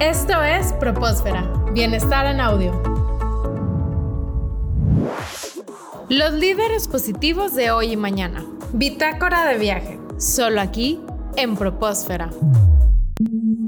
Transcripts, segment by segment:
Esto es Propósfera, Bienestar en Audio. Los líderes positivos de hoy y mañana. Bitácora de viaje, solo aquí en Propósfera.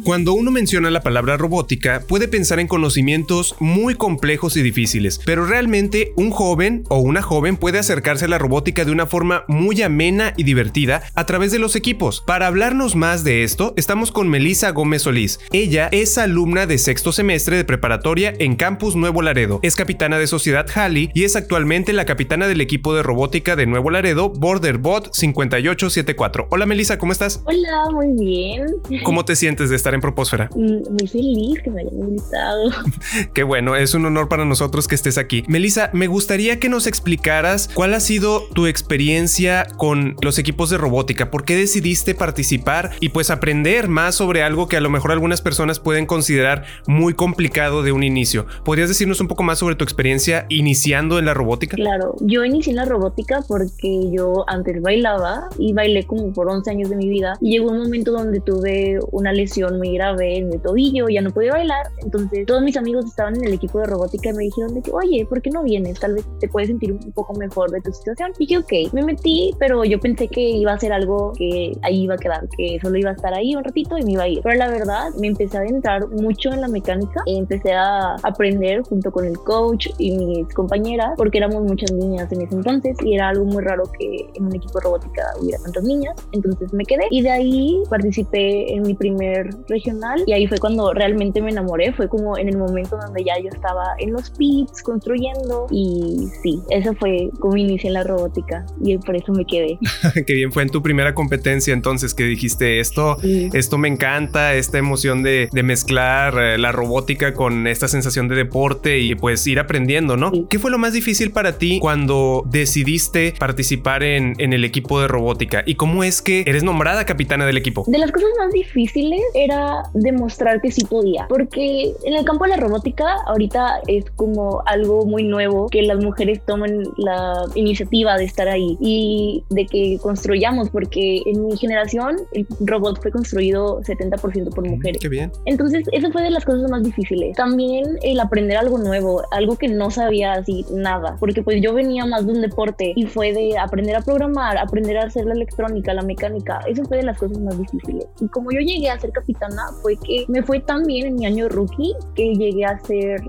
Cuando uno menciona la palabra robótica, puede pensar en conocimientos muy complejos y difíciles, pero realmente un joven o una joven puede acercarse a la robótica de una forma muy amena y divertida a través de los equipos. Para hablarnos más de esto, estamos con Melissa Gómez Solís. Ella es alumna de sexto semestre de preparatoria en Campus Nuevo Laredo, es capitana de Sociedad Halley y es actualmente la capitana del equipo de robótica de Nuevo Laredo, Borderbot 5874. Hola Melissa, ¿cómo estás? Hola, muy bien. ¿Cómo te sientes de estar en Propósfera. Mm, muy feliz que me hayan invitado. Qué bueno, es un honor para nosotros que estés aquí. Melissa, me gustaría que nos explicaras cuál ha sido tu experiencia con los equipos de robótica, por qué decidiste participar y pues aprender más sobre algo que a lo mejor algunas personas pueden considerar muy complicado de un inicio. ¿Podrías decirnos un poco más sobre tu experiencia iniciando en la robótica? Claro, yo inicié en la robótica porque yo antes bailaba y bailé como por 11 años de mi vida y llegó un momento donde tuve una lesión muy grave en mi tobillo, ya no podía bailar. Entonces todos mis amigos estaban en el equipo de robótica y me dijeron de que, oye, ¿por qué no vienes? Tal vez te puedes sentir un poco mejor de tu situación. Y dije, ok, me metí, pero yo pensé que iba a ser algo que ahí iba a quedar, que solo iba a estar ahí un ratito y me iba a ir. Pero la verdad, me empecé a adentrar mucho en la mecánica. y empecé a aprender junto con el coach y mis compañeras, porque éramos muchas niñas en ese entonces y era algo muy raro que en un equipo de robótica hubiera tantas niñas. Entonces me quedé y de ahí participé en mi primer regional y ahí fue cuando realmente me enamoré, fue como en el momento donde ya yo estaba en los pits construyendo y sí, eso fue como inicié en la robótica y por eso me quedé. Qué bien, fue en tu primera competencia entonces que dijiste esto, esto me encanta, esta emoción de, de mezclar eh, la robótica con esta sensación de deporte y pues ir aprendiendo, ¿no? ¿Qué fue lo más difícil para ti cuando decidiste participar en, en el equipo de robótica y cómo es que eres nombrada capitana del equipo? De las cosas más difíciles era demostrar que sí podía, porque en el campo de la robótica ahorita es como algo muy nuevo que las mujeres tomen la iniciativa de estar ahí y de que construyamos, porque en mi generación el robot fue construido 70% por mujeres. Qué bien. Entonces, eso fue de las cosas más difíciles. También el aprender algo nuevo, algo que no sabía así nada, porque pues yo venía más de un deporte y fue de aprender a programar, aprender a hacer la electrónica, la mecánica, eso fue de las cosas más difíciles. Y como yo llegué a ser capitana fue que me fue tan bien en mi año rookie que llegué a ser,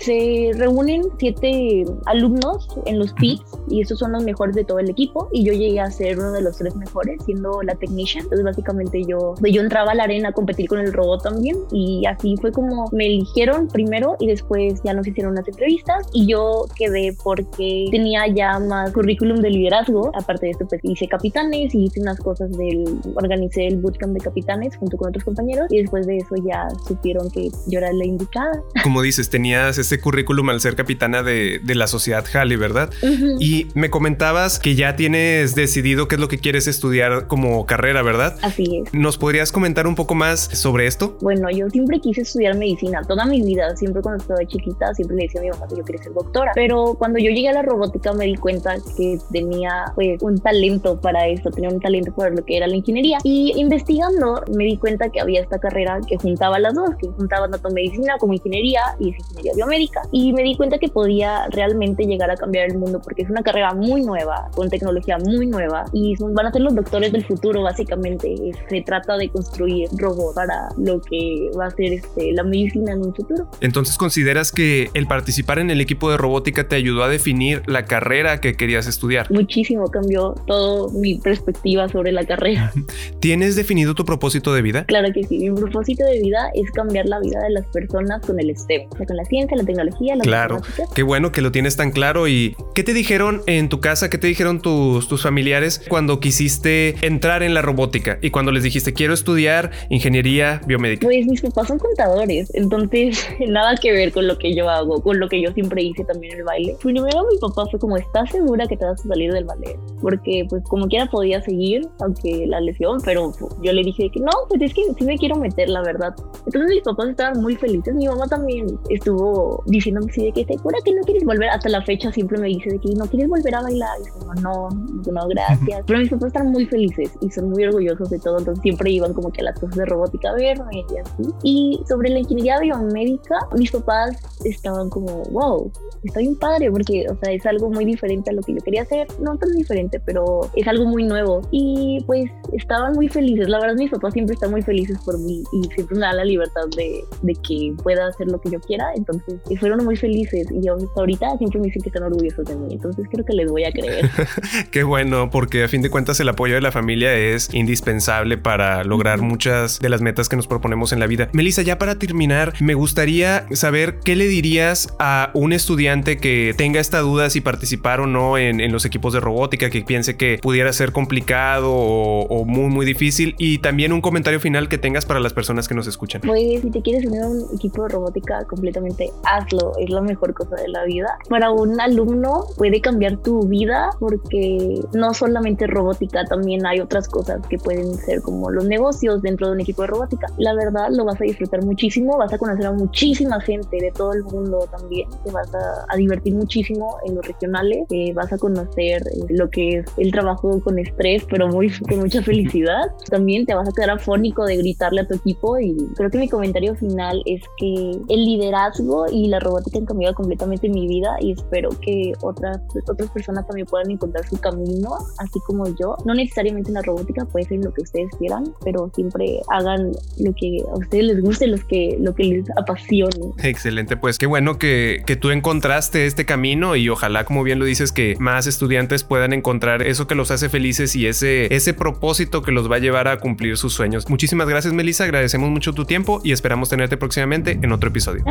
se reúnen siete alumnos en los pits y esos son los mejores de todo el equipo y yo llegué a ser uno de los tres mejores siendo la technician. Entonces básicamente yo, yo entraba a la arena a competir con el robot también y así fue como me eligieron primero y después ya nos hicieron unas entrevistas y yo quedé porque tenía ya más currículum de liderazgo. Aparte de esto pues hice capitanes y hice unas cosas del, organicé el bootcamp de capitanes junto con otros compañeros y después de eso ya supieron que yo era la indicada. Como dices, tenías ese currículum al ser capitana de, de la sociedad Halley, ¿verdad? Y me comentabas que ya tienes decidido qué es lo que quieres estudiar como carrera, ¿verdad? Así es. ¿Nos podrías comentar un poco más sobre esto? Bueno, yo siempre quise estudiar medicina, toda mi vida, siempre cuando estaba chiquita, siempre le decía a mi mamá que yo quería ser doctora, pero cuando yo llegué a la robótica me di cuenta que tenía pues un talento para esto, tenía un talento para lo que era la ingeniería y investigando me di cuenta que había esta carrera que juntaba las dos, que juntaba tanto medicina como ingeniería y ingeniería biomédica. Y me di cuenta que podía realmente llegar a cambiar el mundo porque es una carrera muy nueva, con tecnología muy nueva y van a ser los doctores del futuro básicamente. Se trata de construir robots para lo que va a ser este, la medicina en un futuro. Entonces, ¿consideras que el participar en el equipo de robótica te ayudó a definir la carrera que querías estudiar? Muchísimo, cambió todo mi perspectiva sobre la carrera. ¿Tienes definido tu propósito de vida? Claro que sí mi propósito de vida es cambiar la vida de las personas con el STEM, o sea, con la ciencia, la tecnología, la Claro, qué bueno que lo tienes tan claro. ¿Y qué te dijeron en tu casa? ¿Qué te dijeron tus, tus familiares cuando quisiste entrar en la robótica y cuando les dijiste quiero estudiar ingeniería biomédica? Pues mis papás son contadores, entonces nada que ver con lo que yo hago, con lo que yo siempre hice también en el baile. Primero mi papá fue como, ¿estás segura que te vas a salir del ballet? Porque pues como quiera podía seguir, aunque la lesión, pero yo le dije que no, pues es que sí me quiero meter, la verdad. Entonces mis papás estaban muy felices, mi mamá también estuvo diciéndome así de que segura que no quieres volver, hasta la fecha siempre me dice de que no quieres volver a bailar, y yo no, no, gracias. Pero mis papás están muy felices y son muy orgullosos de todo, entonces siempre iban como que a las cosas de robótica a verme y así. Y sobre la ingeniería biomédica, mis papás estaban como, wow, está bien padre, porque, o sea, es algo muy diferente a lo que yo quería hacer, no tan diferente, pero es algo muy nuevo. Y pues estaban muy felices, la verdad mis papás siempre están muy felices por mí y siempre me dan la libertad de, de que pueda hacer lo que yo quiera, entonces fueron muy felices y hasta ahorita siempre me dicen que están orgullosos de mí, entonces creo que les voy a creer. Qué bueno, porque a fin de cuentas el apoyo de la familia es indispensable para lograr muchas de las metas que nos proponemos en la vida. Melissa, ya para terminar, me gustaría saber qué le dirías a un estudiante que tenga esta duda si participar o no en, los equipos de robótica, que piense que pudiera ser complicado o, muy, muy difícil. Y también un comentario final que tengas para las personas que nos escuchan. Pues si te quieres unir a un equipo de robótica completamente, hazlo. Es la mejor cosa de la vida. Para un alumno puede cambiar tu vida porque no solamente robótica, también hay otras cosas que pueden ser como los negocios dentro de un equipo de robótica. La verdad lo vas a disfrutar muchísimo, vas a conocer a muchísima gente de todo el mundo también, te vas a, divertir muchísimo en los regionales, eh, vas a conocer eh, lo que es el trabajo con estrés, pero muy, con mucha felicidad. También te vas a quedar afónico de gritarle a tu equipo y creo que mi comentario final es que el liderazgo y la robótica han cambiado completamente mi vida y espero que otras, otras personas también puedan encontrar su camino, así como yo. No necesariamente en la robótica, puede ser lo que ustedes quieran, pero siempre hagan lo que a ustedes les guste, los que, lo que les apasione. Excelente, pues qué bueno que, que tú encontraste este camino y ojalá, como bien lo dices, que más estudiantes puedan encontrar eso que los hace felices y ese, ese propósito que los va a llevar a cumplir sus sueños. Muchísimas gracias, Melissa. Agradecemos mucho tu tiempo y esperamos tenerte próximamente en otro episodio.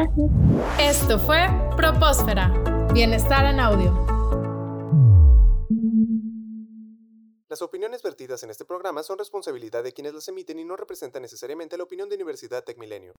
Esto fue Propósfera. Bienestar en audio. Las opiniones vertidas en este programa son responsabilidad de quienes las emiten y no representan necesariamente la opinión de Universidad Tech Milenio.